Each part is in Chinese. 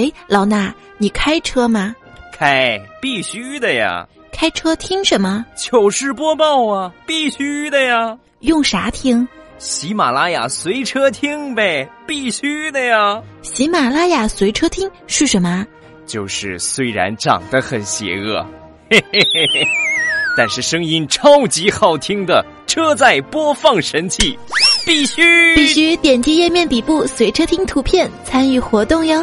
哎，老衲，你开车吗？开，必须的呀。开车听什么？糗事播报啊，必须的呀。用啥听？喜马拉雅随车听呗，必须的呀。喜马拉雅随车听是什么？就是虽然长得很邪恶，嘿嘿嘿嘿，但是声音超级好听的车载播放神器，必须必须点击页面底部随车听图片参与活动哟。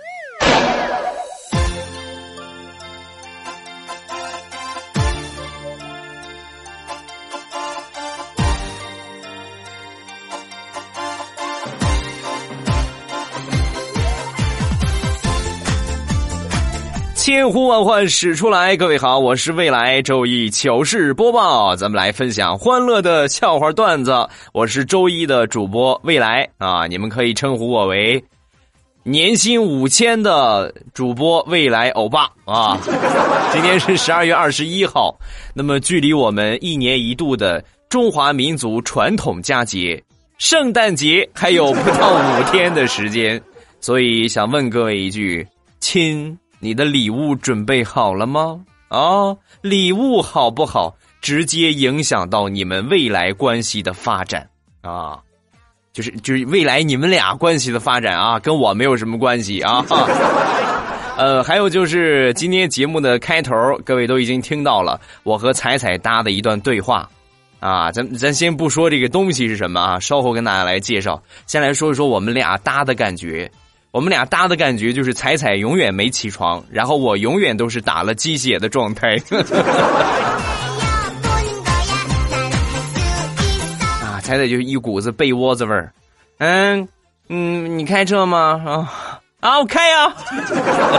千呼万唤始出来，各位好，我是未来周一糗事播报，咱们来分享欢乐的笑话段子。我是周一的主播未来啊，你们可以称呼我为年薪五千的主播未来欧巴啊。今天是十二月二十一号，那么距离我们一年一度的中华民族传统佳节圣诞节还有不到五天的时间，所以想问各位一句，亲。你的礼物准备好了吗？啊，礼物好不好，直接影响到你们未来关系的发展啊，就是就是未来你们俩关系的发展啊，跟我没有什么关系啊。呃，还有就是今天节目的开头，各位都已经听到了我和彩彩搭的一段对话啊，咱咱先不说这个东西是什么啊，稍后跟大家来介绍，先来说一说我们俩搭的感觉。我们俩搭的感觉就是彩彩永远没起床，然后我永远都是打了鸡血的状态。啊，彩彩就一股子被窝子味儿。嗯嗯，你开车吗？啊啊，我开呀。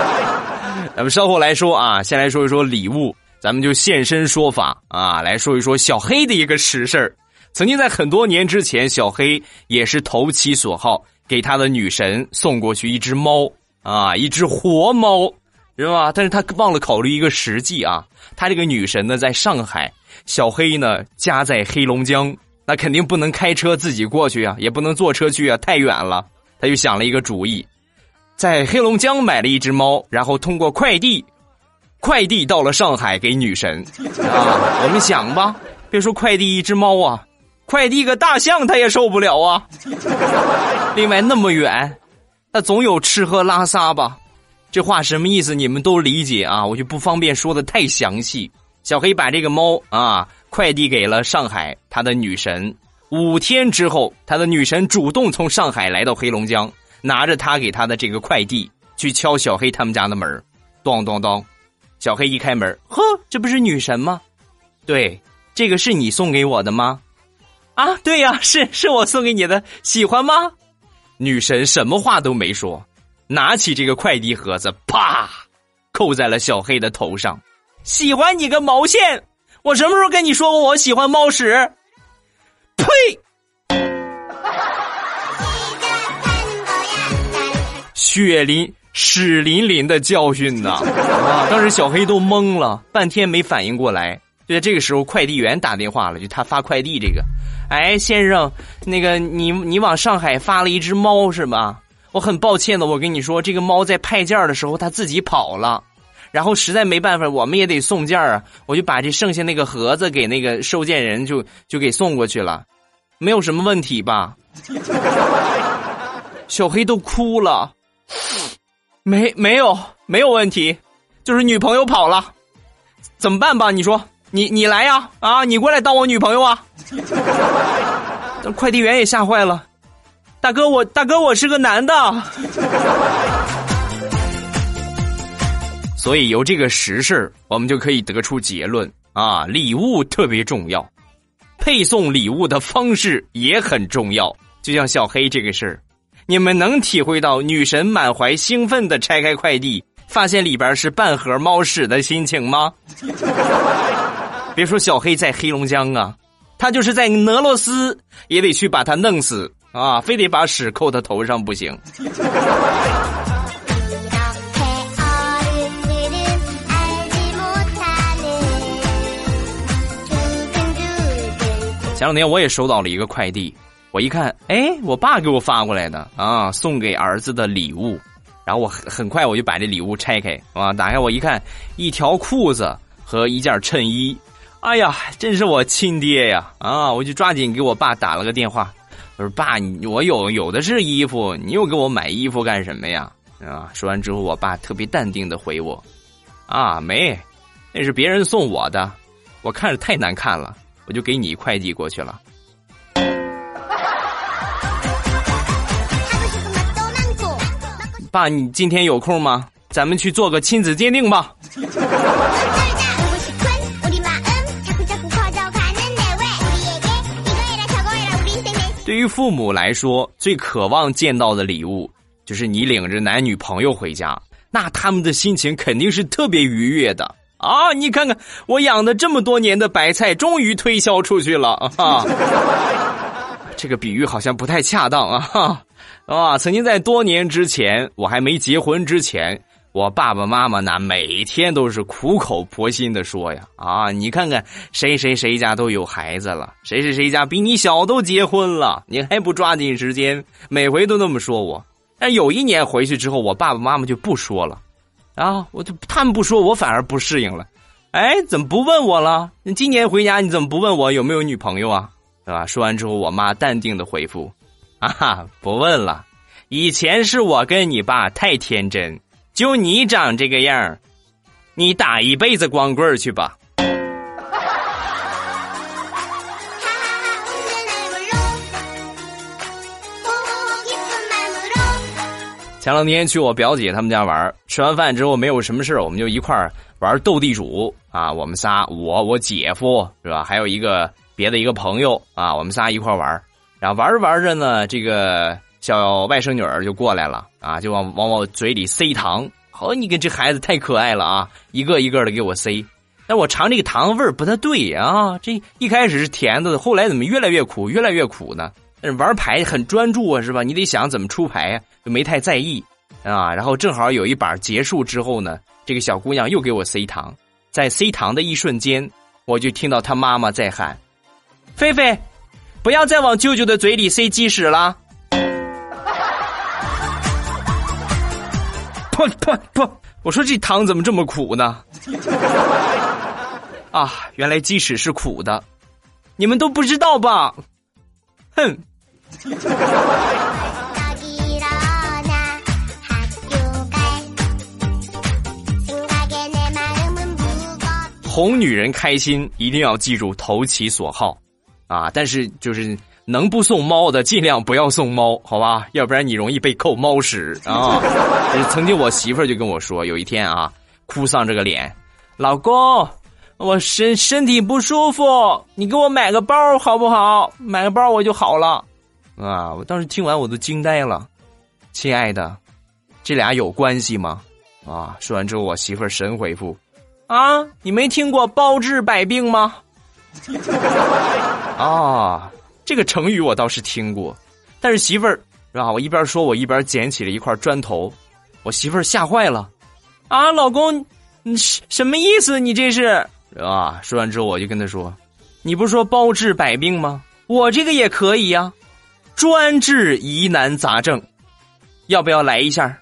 咱们稍后来说啊，先来说一说礼物，咱们就现身说法啊，来说一说小黑的一个实事。曾经在很多年之前，小黑也是投其所好。给他的女神送过去一只猫啊，一只活猫，是吧？但是他忘了考虑一个实际啊，他这个女神呢在上海，小黑呢家在黑龙江，那肯定不能开车自己过去啊，也不能坐车去啊，太远了。他就想了一个主意，在黑龙江买了一只猫，然后通过快递，快递到了上海给女神啊。我们想吧，别说快递一只猫啊。快递个大象他也受不了啊！另外那么远，他总有吃喝拉撒吧？这话什么意思？你们都理解啊？我就不方便说的太详细。小黑把这个猫啊快递给了上海他的女神。五天之后，他的女神主动从上海来到黑龙江，拿着他给他的这个快递去敲小黑他们家的门咚咚咚，小黑一开门，呵，这不是女神吗？对，这个是你送给我的吗？啊，对呀，是是我送给你的，喜欢吗？女神什么话都没说，拿起这个快递盒子，啪，扣在了小黑的头上。喜欢你个毛线！我什么时候跟你说过我喜欢猫屎？呸！血淋屎淋淋的教训呐！啊，当时小黑都懵了，半天没反应过来。就在这个时候，快递员打电话了，就他发快递这个。哎，先生，那个你你往上海发了一只猫是吧？我很抱歉的，我跟你说，这个猫在派件的时候它自己跑了，然后实在没办法，我们也得送件啊，我就把这剩下那个盒子给那个收件人就就给送过去了，没有什么问题吧？小黑都哭了，没没有没有问题，就是女朋友跑了，怎么办吧？你说。你你来呀啊！你过来当我女朋友啊！快递员也吓坏了，大哥我大哥我是个男的，所以由这个实事我们就可以得出结论啊，礼物特别重要，配送礼物的方式也很重要。就像小黑这个事儿，你们能体会到女神满怀兴奋的拆开快递，发现里边是半盒猫屎的心情吗？别说小黑在黑龙江啊他就是在俄罗斯也得去把他弄死啊非得把屎扣他头上不行。前两天我也收到了一个快递我一看哎我爸给我发过来的啊送给儿子的礼物。然后我很快我就把这礼物拆开啊打开我一看一条裤子和一件衬衣哎呀，真是我亲爹呀！啊，我就抓紧给我爸打了个电话，我说爸，你我有有的是衣服，你又给我买衣服干什么呀？啊，说完之后，我爸特别淡定的回我，啊，没，那是别人送我的，我看着太难看了，我就给你快递过去了。爸，你今天有空吗？咱们去做个亲子鉴定吧。对于父母来说，最渴望见到的礼物就是你领着男女朋友回家，那他们的心情肯定是特别愉悦的啊！你看看我养的这么多年的白菜，终于推销出去了啊！这个比喻好像不太恰当啊。啊，曾经在多年之前，我还没结婚之前，我爸爸妈妈呢每天都是苦口婆心的说呀，啊，你看看谁谁谁家都有孩子了，谁谁谁家比你小都结婚了，你还不抓紧时间？每回都那么说我。但有一年回去之后，我爸爸妈妈就不说了，啊，我就他们不说，我反而不适应了。哎，怎么不问我了？你今年回家你怎么不问我有没有女朋友啊？对吧？说完之后，我妈淡定的回复。啊，不问了。以前是我跟你爸太天真，就你长这个样你打一辈子光棍去吧。前两天去我表姐他们家玩，吃完饭之后没有什么事我们就一块儿玩斗地主啊。我们仨，我我姐夫是吧？还有一个别的一个朋友啊，我们仨一块玩。然后玩着玩着呢，这个小外甥女儿就过来了啊，就往往我嘴里塞糖。好，你看这孩子太可爱了啊，一个一个的给我塞。但我尝这个糖味儿不太对啊，这一开始是甜的，后来怎么越来越苦，越来越苦呢？玩牌很专注啊，是吧？你得想怎么出牌呀，就没太在意啊。然后正好有一把结束之后呢，这个小姑娘又给我塞糖，在塞糖的一瞬间，我就听到她妈妈在喊：“菲菲。”不要再往舅舅的嘴里塞鸡屎了！噗噗噗！我说这糖怎么这么苦呢？啊，原来鸡屎是苦的，你们都不知道吧？哼！哄女人开心，一定要记住投其所好。啊！但是就是能不送猫的，尽量不要送猫，好吧？要不然你容易被扣猫屎啊！曾经我媳妇儿就跟我说，有一天啊，哭丧着个脸，老公，我身身体不舒服，你给我买个包好不好？买个包我就好了。啊！我当时听完我都惊呆了，亲爱的，这俩有关系吗？啊！说完之后，我媳妇儿神回复：啊，你没听过包治百病吗？啊，这个成语我倒是听过，但是媳妇儿是吧？我一边说，我一边捡起了一块砖头，我媳妇儿吓坏了，啊，老公，你什么意思？你这是是吧？说完之后，我就跟他说，你不是说包治百病吗？我这个也可以呀，专治疑难杂症，要不要来一下？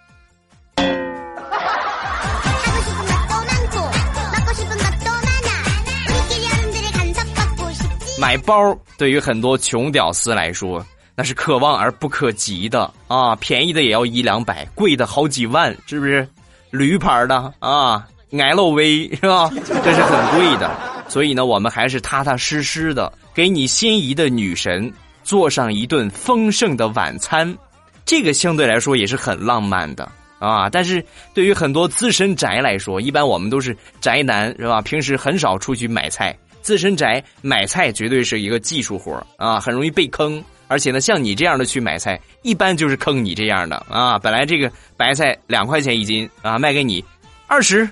买包对于很多穷屌丝来说，那是可望而不可及的啊！便宜的也要一两百，贵的好几万，是不是？驴牌的啊，LV 是吧？这是很贵的。所以呢，我们还是踏踏实实的给你心仪的女神做上一顿丰盛的晚餐，这个相对来说也是很浪漫的啊！但是对于很多资深宅来说，一般我们都是宅男是吧？平时很少出去买菜。自身宅买菜绝对是一个技术活啊，很容易被坑。而且呢，像你这样的去买菜，一般就是坑你这样的啊。本来这个白菜两块钱一斤啊，卖给你二十，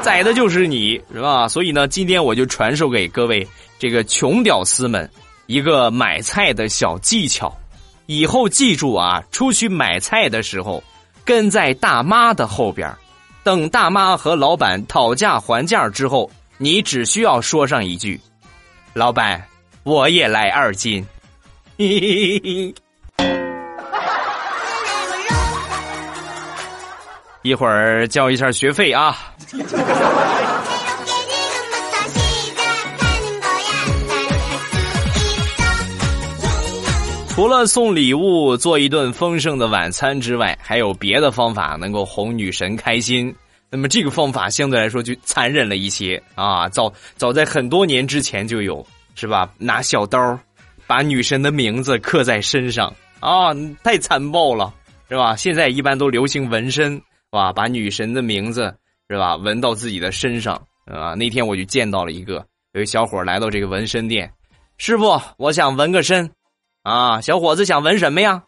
宰的就是你是吧？所以呢，今天我就传授给各位这个穷屌丝们一个买菜的小技巧。以后记住啊，出去买菜的时候，跟在大妈的后边，等大妈和老板讨价还价之后。你只需要说上一句：“老板，我也来二斤。一会儿交一下学费啊。除了送礼物、做一顿丰盛的晚餐之外，还有别的方法能够哄女神开心。那么这个方法相对来说就残忍了一些啊！早早在很多年之前就有，是吧？拿小刀把女神的名字刻在身上啊，太残暴了，是吧？现在一般都流行纹身，是吧？把女神的名字是吧纹到自己的身上啊。那天我就见到了一个，有一小伙来到这个纹身店，师傅，我想纹个身。啊，小伙子想纹什么呀？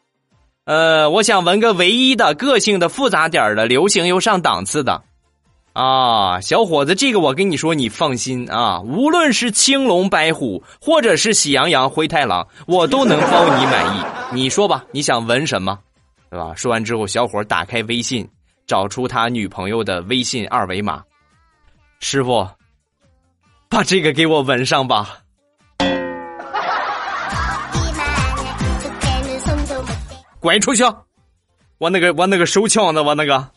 呃，我想纹个唯一的、个性的、复杂点的、流行又上档次的。啊，小伙子，这个我跟你说，你放心啊，无论是青龙白虎，或者是喜羊羊、灰太狼，我都能包你满意。你说吧，你想纹什么？对吧？说完之后，小伙打开微信，找出他女朋友的微信二维码。师傅，把这个给我纹上吧。滚出去！我那个我那个手枪呢？我那个。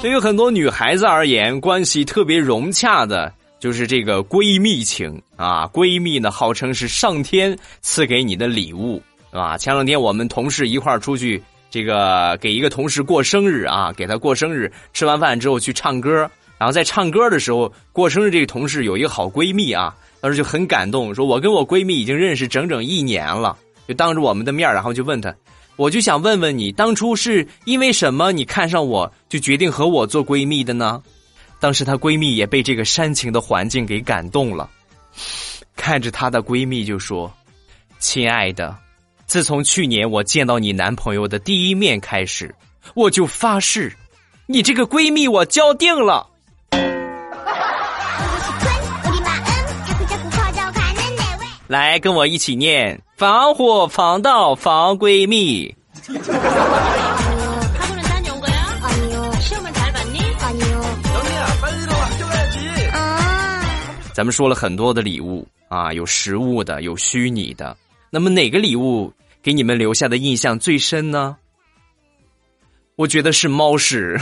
对于很多女孩子而言，关系特别融洽的就是这个闺蜜情啊。闺蜜呢，号称是上天赐给你的礼物，啊？前两天我们同事一块儿出去，这个给一个同事过生日啊，给他过生日，吃完饭之后去唱歌。然后在唱歌的时候，过生日这个同事有一个好闺蜜啊，当时就很感动，说我跟我闺蜜已经认识整整一年了，就当着我们的面然后就问她，我就想问问你，当初是因为什么你看上我就决定和我做闺蜜的呢？当时她闺蜜也被这个煽情的环境给感动了，看着她的闺蜜就说：“亲爱的，自从去年我见到你男朋友的第一面开始，我就发誓，你这个闺蜜我交定了。”来跟我一起念：防火防盗防闺蜜。咱们说了很多的礼物啊，有实物的，有虚拟的。那么哪个礼物给你们留下的印象最深呢？我觉得是猫屎。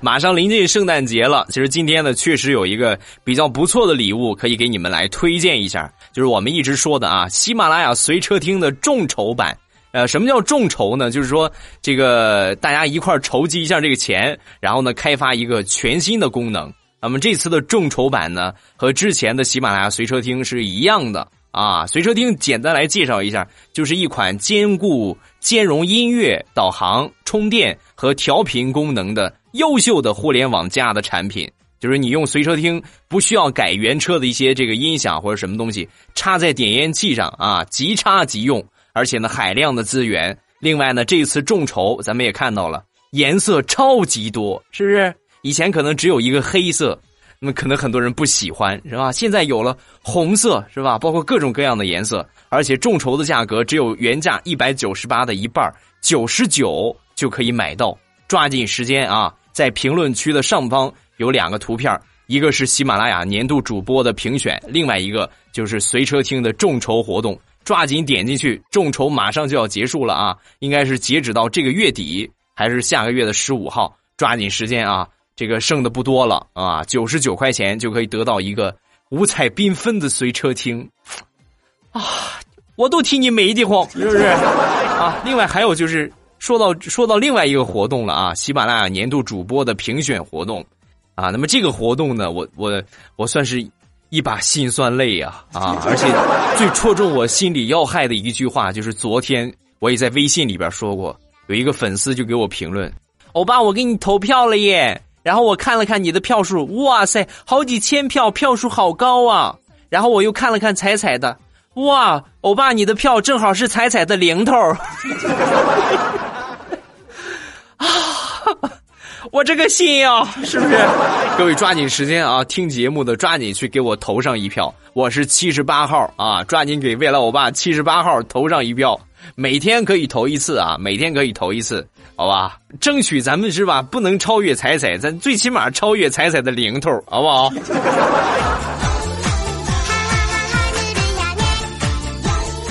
马上临近圣诞节了，其实今天呢，确实有一个比较不错的礼物可以给你们来推荐一下，就是我们一直说的啊，喜马拉雅随车听的众筹版。呃，什么叫众筹呢？就是说这个大家一块筹集一下这个钱，然后呢，开发一个全新的功能。那么这次的众筹版呢，和之前的喜马拉雅随车听是一样的啊。随车听简单来介绍一下，就是一款兼顾兼容音乐、导航、充电和调频功能的。优秀的互联网加的产品，就是你用随车听不需要改原车的一些这个音响或者什么东西，插在点烟器上啊，即插即用，而且呢海量的资源。另外呢，这次众筹咱们也看到了，颜色超级多，是不是？以前可能只有一个黑色，那么可能很多人不喜欢，是吧？现在有了红色，是吧？包括各种各样的颜色，而且众筹的价格只有原价一百九十八的一半，九十九就可以买到，抓紧时间啊！在评论区的上方有两个图片，一个是喜马拉雅年度主播的评选，另外一个就是随车听的众筹活动。抓紧点进去，众筹马上就要结束了啊！应该是截止到这个月底，还是下个月的十五号？抓紧时间啊！这个剩的不多了啊，九十九块钱就可以得到一个五彩缤纷的随车听啊！我都替你美的慌，是不是 啊？另外还有就是。说到说到另外一个活动了啊，喜马拉雅年度主播的评选活动，啊，那么这个活动呢，我我我算是一把辛酸泪呀啊，而且最戳中我心里要害的一句话，就是昨天我也在微信里边说过，有一个粉丝就给我评论，欧巴，我给你投票了耶，然后我看了看你的票数，哇塞，好几千票，票数好高啊，然后我又看了看彩彩的，哇，欧巴，你的票正好是彩彩的零头。啊！我这个心呀，是不是？各位抓紧时间啊，听节目的抓紧去给我投上一票。我是七十八号啊，抓紧给未来欧巴七十八号投上一票。每天可以投一次啊，每天可以投一次，好吧？争取咱们是吧？不能超越彩彩，咱最起码超越彩彩的零头，好不好？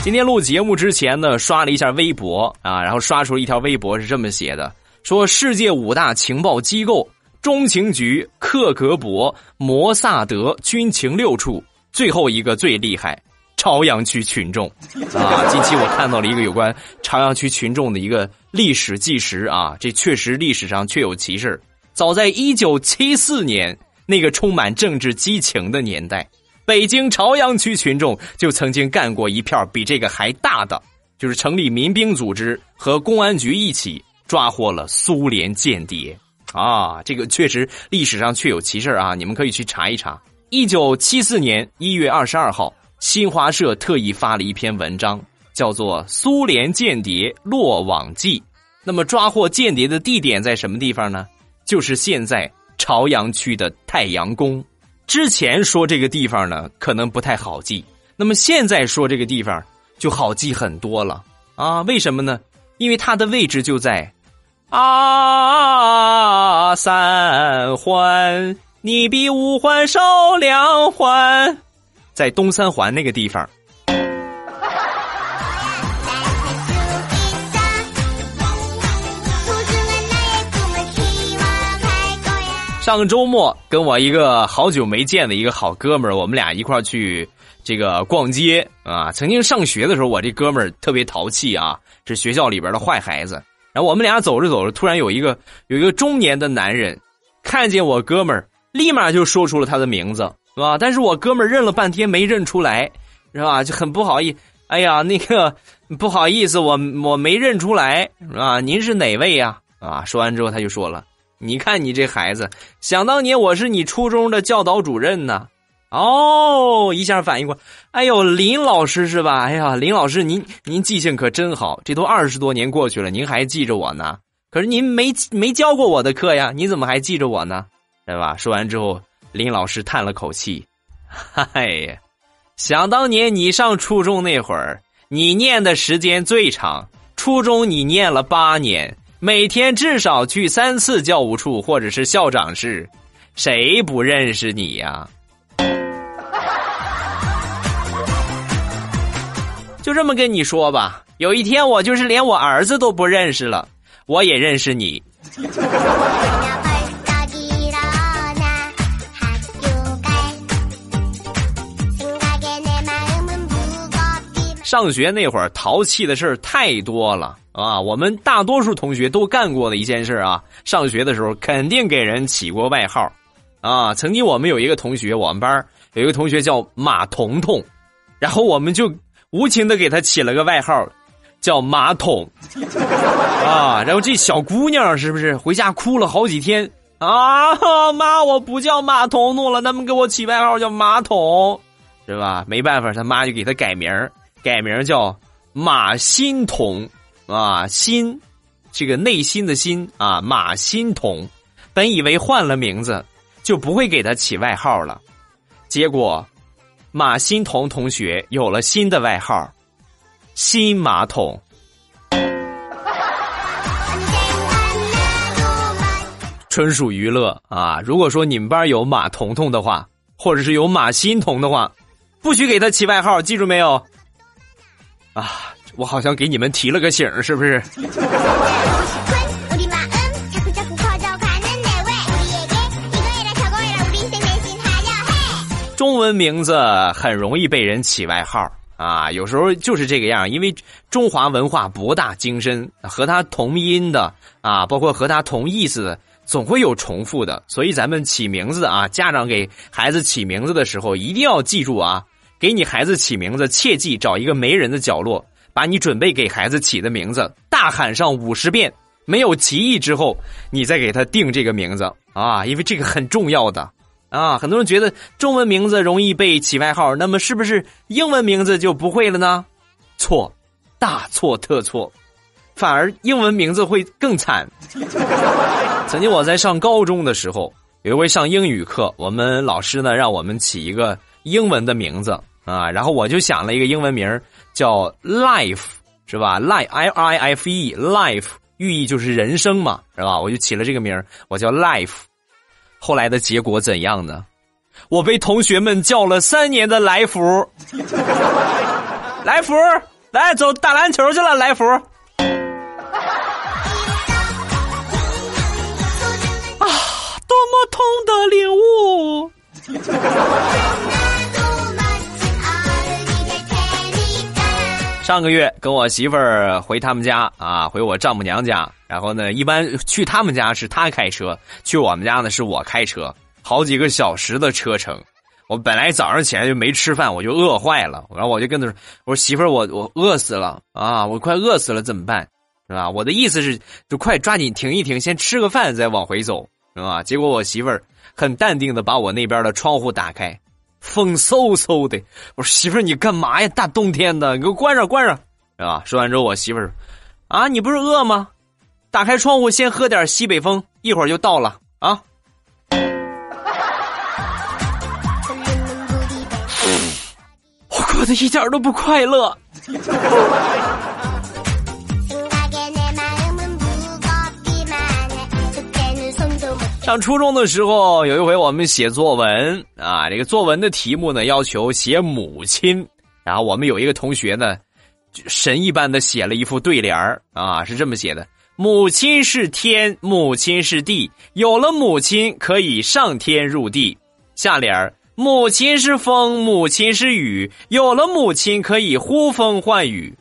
今天录节目之前呢，刷了一下微博啊，然后刷出了一条微博是这么写的：说世界五大情报机构中情局、克格勃、摩萨德、军情六处，最后一个最厉害。朝阳区群众，啊，近期我看到了一个有关朝阳区群众的一个历史纪实啊，这确实历史上确有其事。早在一九七四年那个充满政治激情的年代，北京朝阳区群众就曾经干过一片比这个还大的，就是成立民兵组织和公安局一起抓获了苏联间谍啊，这个确实历史上确有其事啊，你们可以去查一查。一九七四年一月二十二号。新华社特意发了一篇文章，叫做《苏联间谍落网记》。那么抓获间谍的地点在什么地方呢？就是现在朝阳区的太阳宫。之前说这个地方呢，可能不太好记。那么现在说这个地方就好记很多了啊？为什么呢？因为它的位置就在啊三环，你比五环少两环。在东三环那个地方。上周末跟我一个好久没见的一个好哥们儿，我们俩一块儿去这个逛街啊。曾经上学的时候，我这哥们儿特别淘气啊，是学校里边的坏孩子。然后我们俩走着走着，突然有一个有一个中年的男人看见我哥们儿，立马就说出了他的名字。是吧？但是我哥们认了半天没认出来，是吧？就很不好意，哎呀，那个不好意思，我我没认出来，是吧？您是哪位呀？啊！说完之后他就说了：“你看你这孩子，想当年我是你初中的教导主任呢。”哦，一下反应过，哎呦，林老师是吧？哎呀，林老师，您您记性可真好，这都二十多年过去了，您还记着我呢？可是您没没教过我的课呀，你怎么还记着我呢？对吧？说完之后。林老师叹了口气：“嗨呀，想当年你上初中那会儿，你念的时间最长。初中你念了八年，每天至少去三次教务处或者是校长室，谁不认识你呀？”就这么跟你说吧，有一天我就是连我儿子都不认识了，我也认识你。上学那会儿淘气的事儿太多了啊！我们大多数同学都干过的一件事啊，上学的时候肯定给人起过外号啊。曾经我们有一个同学，我们班有一个同学叫马彤彤，然后我们就无情的给他起了个外号，叫马桶啊。然后这小姑娘是不是回家哭了好几天啊？妈，我不叫马彤彤了，他们给我起外号叫马桶，是吧？没办法，他妈就给他改名儿。改名叫马欣彤啊，心，这个内心的心啊，马欣彤。本以为换了名字就不会给他起外号了，结果马欣彤同学有了新的外号——新马桶。纯属娱乐啊！如果说你们班有马彤彤的话，或者是有马欣彤的话，不许给他起外号，记住没有？啊，我好像给你们提了个醒，是不是？中文名字很容易被人起外号啊，有时候就是这个样，因为中华文化博大精深，和它同音的啊，包括和它同意思的，总会有重复的，所以咱们起名字啊，家长给孩子起名字的时候，一定要记住啊。给你孩子起名字，切记找一个没人的角落，把你准备给孩子起的名字大喊上五十遍，没有歧义之后，你再给他定这个名字啊，因为这个很重要的啊。很多人觉得中文名字容易被起外号，那么是不是英文名字就不会了呢？错，大错特错。反而英文名字会更惨。曾经我在上高中的时候，有一回上英语课，我们老师呢让我们起一个英文的名字啊，然后我就想了一个英文名叫 Life，是吧？Life I I F E Life，寓意就是人生嘛，是吧？我就起了这个名我叫 Life。后来的结果怎样呢？我被同学们叫了三年的来福，来福，来走打篮球去了，来福。多么痛的领悟！上个月跟我媳妇儿回他们家啊，回我丈母娘家。然后呢，一般去他们家是他开车，去我们家呢是我开车，好几个小时的车程。我本来早上起来就没吃饭，我就饿坏了。然后我就跟他说：“我说媳妇儿，我我饿死了啊，我快饿死了，怎么办？是吧？我的意思是，就快抓紧停一停，先吃个饭再往回走。”是吧？结果我媳妇儿很淡定的把我那边的窗户打开，风嗖嗖的。我说媳妇儿你干嘛呀？大冬天的，你给我关上关上，是吧？说完之后，我媳妇儿啊，你不是饿吗？打开窗户先喝点西北风，一会儿就到了啊。我过得一点都不快乐。上初中的时候，有一回我们写作文啊，这个作文的题目呢要求写母亲，然后我们有一个同学呢，神一般的写了一副对联啊，是这么写的：母亲是天，母亲是地，有了母亲可以上天入地。下联母亲是风，母亲是雨，有了母亲可以呼风唤雨。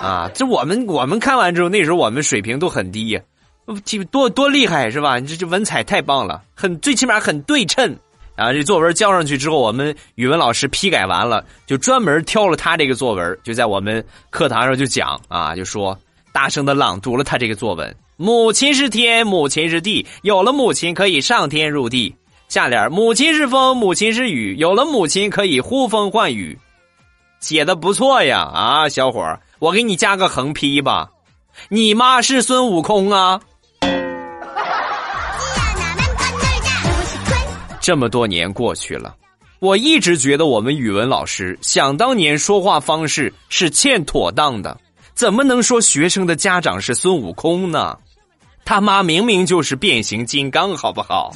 啊，这我们我们看完之后，那时候我们水平都很低呀。多多厉害是吧？你这这文采太棒了，很最起码很对称。然后这作文交上去之后，我们语文老师批改完了，就专门挑了他这个作文，就在我们课堂上就讲啊，就说大声的朗读了他这个作文：母亲是天，母亲是地，有了母亲可以上天入地。下联：母亲是风，母亲是雨，有了母亲可以呼风唤雨。写的不错呀，啊，小伙，我给你加个横批吧，你妈是孙悟空啊。这么多年过去了，我一直觉得我们语文老师想当年说话方式是欠妥当的，怎么能说学生的家长是孙悟空呢？他妈明明就是变形金刚，好不好？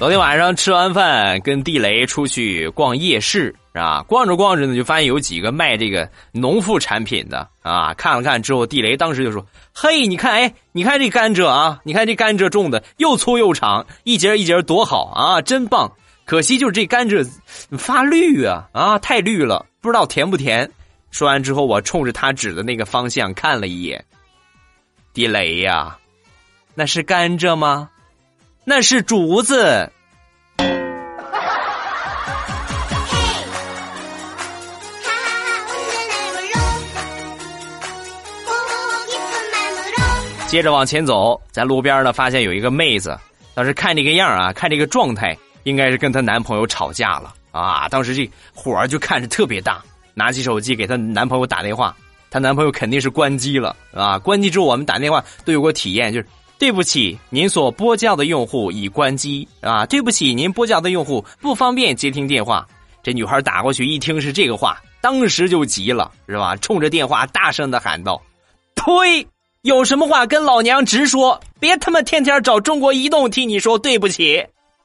昨天晚上吃完饭，跟地雷出去逛夜市啊，逛着逛着呢，就发现有几个卖这个农副产品的啊。看了看之后，地雷当时就说：“嘿，你看，哎，你看这甘蔗啊，你看这甘蔗种的又粗又长，一节一节多好啊，真棒！可惜就是这甘蔗发绿啊，啊，太绿了，不知道甜不甜。”说完之后，我冲着他指的那个方向看了一眼，地雷呀，那是甘蔗吗？那是竹子。接着往前走，在路边呢，发现有一个妹子，当时看这个样啊，看这个状态，应该是跟她男朋友吵架了啊。当时这火就看着特别大，拿起手机给她男朋友打电话，她男朋友肯定是关机了啊。关机之后，我们打电话都有个体验，就是。对不起，您所拨叫的用户已关机啊！对不起，您拨叫的用户不方便接听电话。这女孩打过去一听是这个话，当时就急了，是吧？冲着电话大声的喊道：“呸！有什么话跟老娘直说，别他妈天天找中国移动替你说对不起。”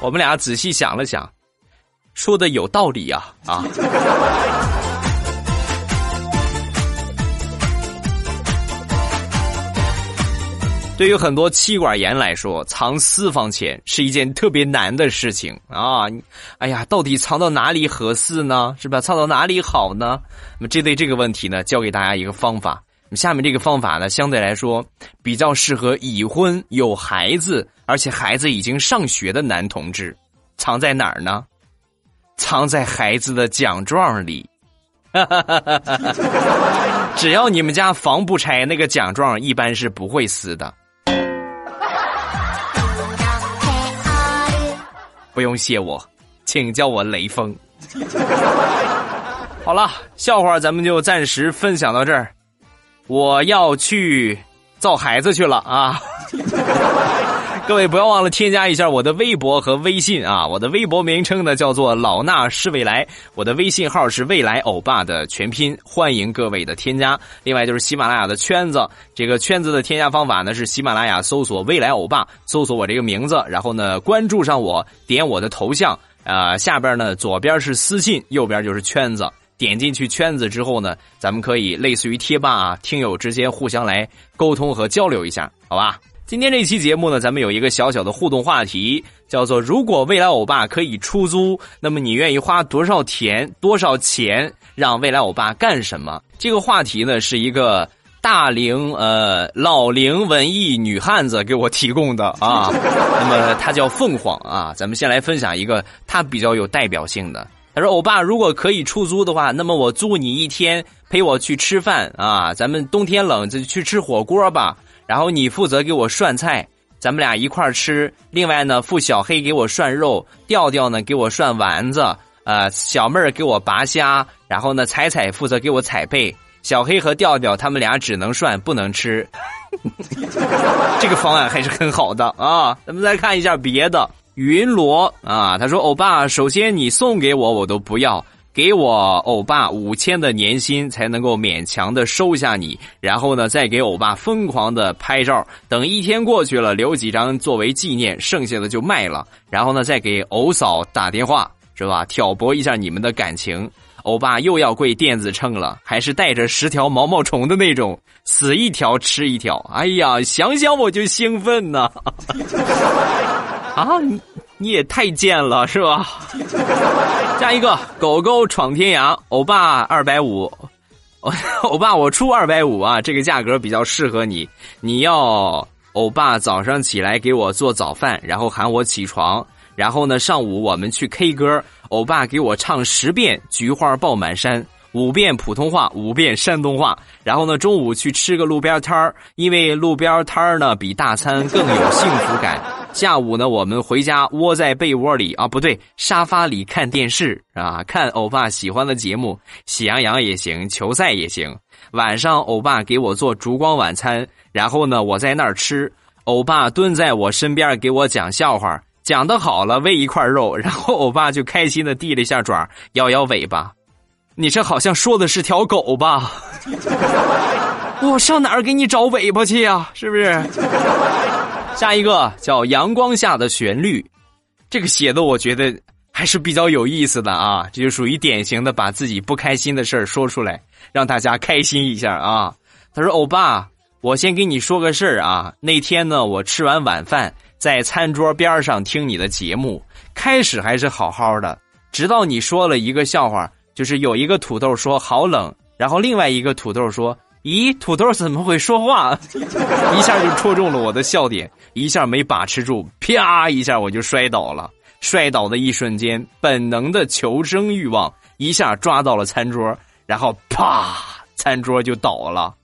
我们俩仔细想了想，说的有道理呀，啊！对于很多妻管严来说，藏私房钱是一件特别难的事情啊！哎呀，到底藏到哪里合适呢？是吧？藏到哪里好呢？那么，针对这个问题呢，教给大家一个方法。下面这个方法呢，相对来说比较适合已婚有孩子，而且孩子已经上学的男同志。藏在哪儿呢？藏在孩子的奖状里。只要你们家房不拆，那个奖状一般是不会撕的。不用谢我，请叫我雷锋。好了，笑话咱们就暂时分享到这儿。我要去造孩子去了啊！各位不要忘了添加一下我的微博和微信啊！我的微博名称呢叫做老衲是未来，我的微信号是未来欧巴的全拼，欢迎各位的添加。另外就是喜马拉雅的圈子，这个圈子的添加方法呢是喜马拉雅搜索未来欧巴，搜索我这个名字，然后呢关注上我，点我的头像，呃下边呢左边是私信，右边就是圈子。点进去圈子之后呢，咱们可以类似于贴吧啊，听友之间互相来沟通和交流一下，好吧？今天这期节目呢，咱们有一个小小的互动话题，叫做“如果未来欧巴可以出租，那么你愿意花多少钱？多少钱让未来欧巴干什么？”这个话题呢，是一个大龄呃老龄文艺女汉子给我提供的啊。那么她叫凤凰啊，咱们先来分享一个她比较有代表性的。她说：“欧巴，如果可以出租的话，那么我租你一天，陪我去吃饭啊。咱们冬天冷就去吃火锅吧。”然后你负责给我涮菜，咱们俩一块儿吃。另外呢，付小黑给我涮肉，调调呢给我涮丸子，呃，小妹儿给我拔虾。然后呢，彩彩负责给我踩背。小黑和调调他们俩只能涮不能吃。这个方案还是很好的啊。咱们再看一下别的，云罗啊，他说：“欧巴，首先你送给我我都不要。”给我欧巴五千的年薪才能够勉强的收下你，然后呢，再给欧巴疯狂的拍照，等一天过去了，留几张作为纪念，剩下的就卖了。然后呢，再给欧嫂打电话，是吧？挑拨一下你们的感情。欧巴又要跪电子秤了，还是带着十条毛毛虫的那种，死一条吃一条。哎呀，想想我就兴奋呐！啊，你你也太贱了，是吧？下一个狗狗闯天涯，欧巴二百五，欧巴我出二百五啊，这个价格比较适合你。你要欧巴早上起来给我做早饭，然后喊我起床，然后呢上午我们去 K 歌，欧巴给我唱十遍《菊花爆满山》。五遍普通话，五遍山东话，然后呢，中午去吃个路边摊儿，因为路边摊儿呢比大餐更有幸福感。下午呢，我们回家窝在被窝里啊，不对，沙发里看电视啊，看欧巴喜欢的节目，喜羊羊也行，球赛也行。晚上欧巴给我做烛光晚餐，然后呢，我在那儿吃，欧巴蹲在我身边给我讲笑话，讲的好了喂一块肉，然后欧巴就开心的递了一下爪，摇摇尾巴。你这好像说的是条狗吧？我上哪儿给你找尾巴去呀？是不是？下一个叫《阳光下的旋律》，这个写的我觉得还是比较有意思的啊，这就属于典型的把自己不开心的事儿说出来，让大家开心一下啊。他说：“欧巴，我先给你说个事儿啊。那天呢，我吃完晚饭，在餐桌边上听你的节目，开始还是好好的，直到你说了一个笑话。”就是有一个土豆说好冷，然后另外一个土豆说：“咦，土豆怎么会说话？” 一下就戳中了我的笑点，一下没把持住，啪一下我就摔倒了。摔倒的一瞬间，本能的求生欲望一下抓到了餐桌，然后啪，餐桌就倒了，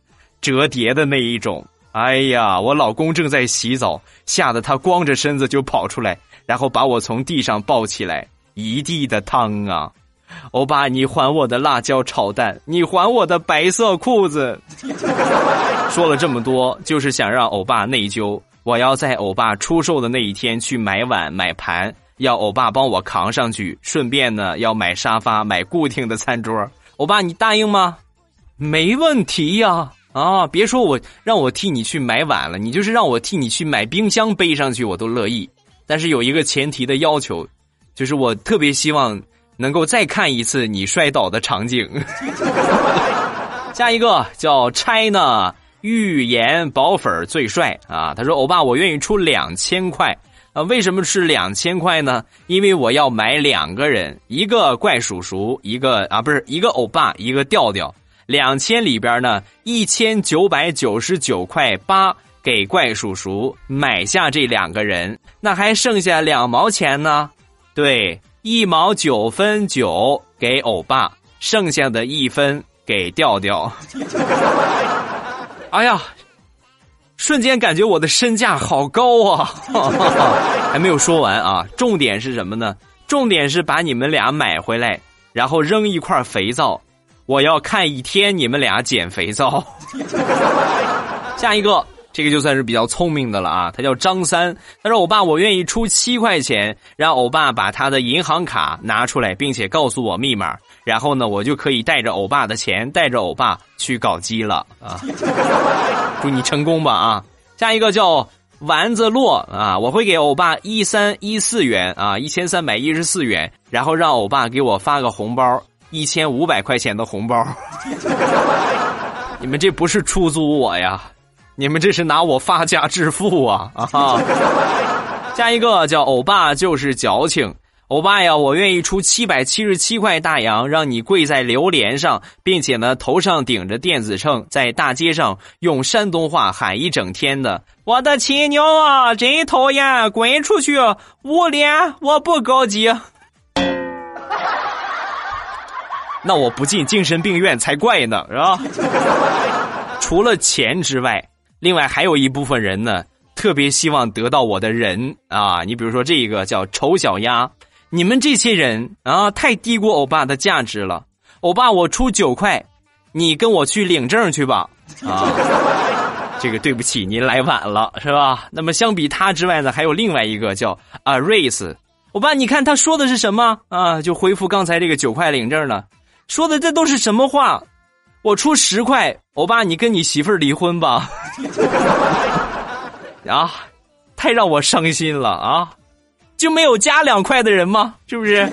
折叠的那一种。哎呀，我老公正在洗澡，吓得他光着身子就跑出来，然后把我从地上抱起来，一地的汤啊！欧巴，你还我的辣椒炒蛋，你还我的白色裤子。说了这么多，就是想让欧巴内疚。我要在欧巴出售的那一天去买碗买盘，要欧巴帮我扛上去，顺便呢要买沙发买固定的餐桌。欧巴，你答应吗？没问题呀！啊，别说我让我替你去买碗了，你就是让我替你去买冰箱背上去，我都乐意。但是有一个前提的要求，就是我特别希望。能够再看一次你摔倒的场景。下一个叫 China 预言宝粉最帅啊！他说：“欧巴，我愿意出两千块啊！为什么是两千块呢？因为我要买两个人，一个怪叔叔，一个啊不是一个欧巴，一个调调。两千里边呢，一千九百九十九块八给怪叔叔买下这两个人，那还剩下两毛钱呢。对。”一毛九分九给欧巴，剩下的一分给调调。哎呀，瞬间感觉我的身价好高啊！还没有说完啊，重点是什么呢？重点是把你们俩买回来，然后扔一块肥皂，我要看一天你们俩捡肥皂。下一个。这个就算是比较聪明的了啊！他叫张三，他说：“欧巴，我愿意出七块钱，让欧巴把他的银行卡拿出来，并且告诉我密码，然后呢，我就可以带着欧巴的钱，带着欧巴去搞基了啊！祝你成功吧啊！下一个叫丸子洛啊，我会给欧巴一三一四元啊，一千三百一十四元，然后让欧巴给我发个红包，一千五百块钱的红包。你们这不是出租我呀？”你们这是拿我发家致富啊！啊哈，下一个叫欧巴就是矫情，欧巴呀，我愿意出七百七十七块大洋，让你跪在榴莲上，并且呢头上顶着电子秤，在大街上用山东话喊一整天的。我的亲娘啊，真讨厌，滚出去！无脸，我不高级。那我不进精神病院才怪呢，是吧？除了钱之外。另外还有一部分人呢，特别希望得到我的人啊！你比如说这个叫丑小鸭，你们这些人啊，太低估欧巴的价值了。欧巴，我出九块，你跟我去领证去吧。啊，这个对不起，您来晚了，是吧？那么相比他之外呢，还有另外一个叫啊瑞斯，欧巴，你看他说的是什么啊？就回复刚才这个九块领证呢，说的这都是什么话？我出十块，欧巴，你跟你媳妇儿离婚吧。啊，太让我伤心了啊！就没有加两块的人吗？是不是？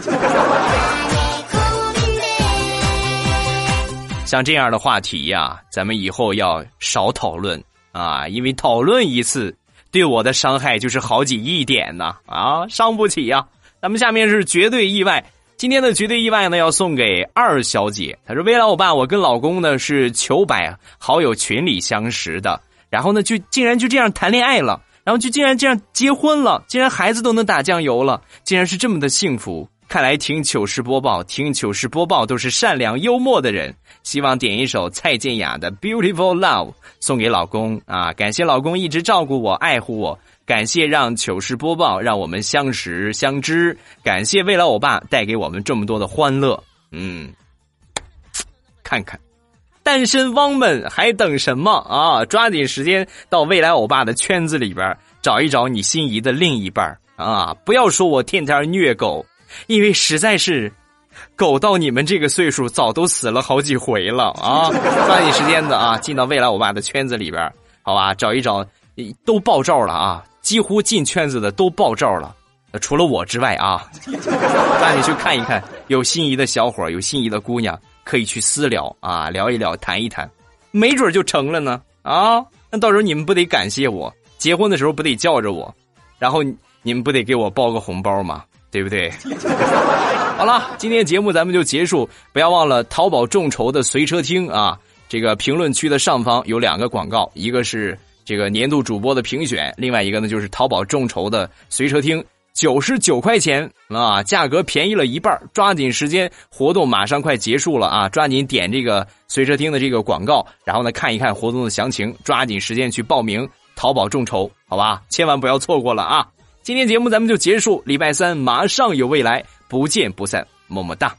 像这样的话题呀，咱们以后要少讨论啊，因为讨论一次对我的伤害就是好几亿点呢啊，伤不起呀。咱们下面是绝对意外。今天的绝对意外呢，要送给二小姐。她说：“未来我爸，我跟老公呢是求百好友群里相识的，然后呢就竟然就这样谈恋爱了，然后就竟然这样结婚了，竟然孩子都能打酱油了，竟然是这么的幸福。看来听糗事播报，听糗事播报都是善良幽默的人。希望点一首蔡健雅的《Beautiful Love》送给老公啊！感谢老公一直照顾我、爱护我。”感谢让糗事播报让我们相识相知，感谢未来欧巴带给我们这么多的欢乐。嗯，看看，单身汪们还等什么啊？抓紧时间到未来欧巴的圈子里边找一找你心仪的另一半啊！不要说我天天虐狗，因为实在是狗到你们这个岁数早都死了好几回了啊！抓紧时间的啊，进到未来我爸的圈子里边好吧？找一找，都爆照了啊！几乎进圈子的都爆照了，除了我之外啊，抓紧去看一看，有心仪的小伙有心仪的姑娘，可以去私聊啊，聊一聊，谈一谈，没准就成了呢啊！那到时候你们不得感谢我，结婚的时候不得叫着我，然后你们不得给我包个红包吗？对不对？好了，今天节目咱们就结束，不要忘了淘宝众筹的随车听啊，这个评论区的上方有两个广告，一个是。这个年度主播的评选，另外一个呢就是淘宝众筹的随车听，九十九块钱啊，价格便宜了一半抓紧时间，活动马上快结束了啊，抓紧点这个随车听的这个广告，然后呢看一看活动的详情，抓紧时间去报名淘宝众筹，好吧，千万不要错过了啊！今天节目咱们就结束，礼拜三马上有未来，不见不散，么么哒。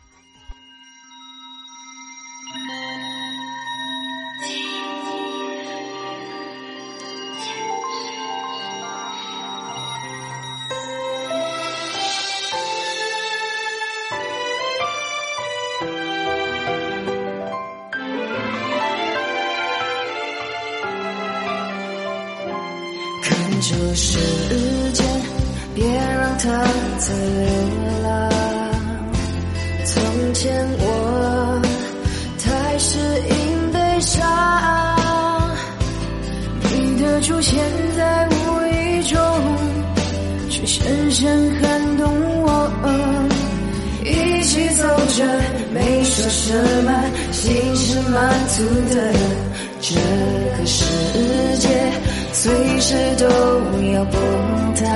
都要崩塌，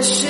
我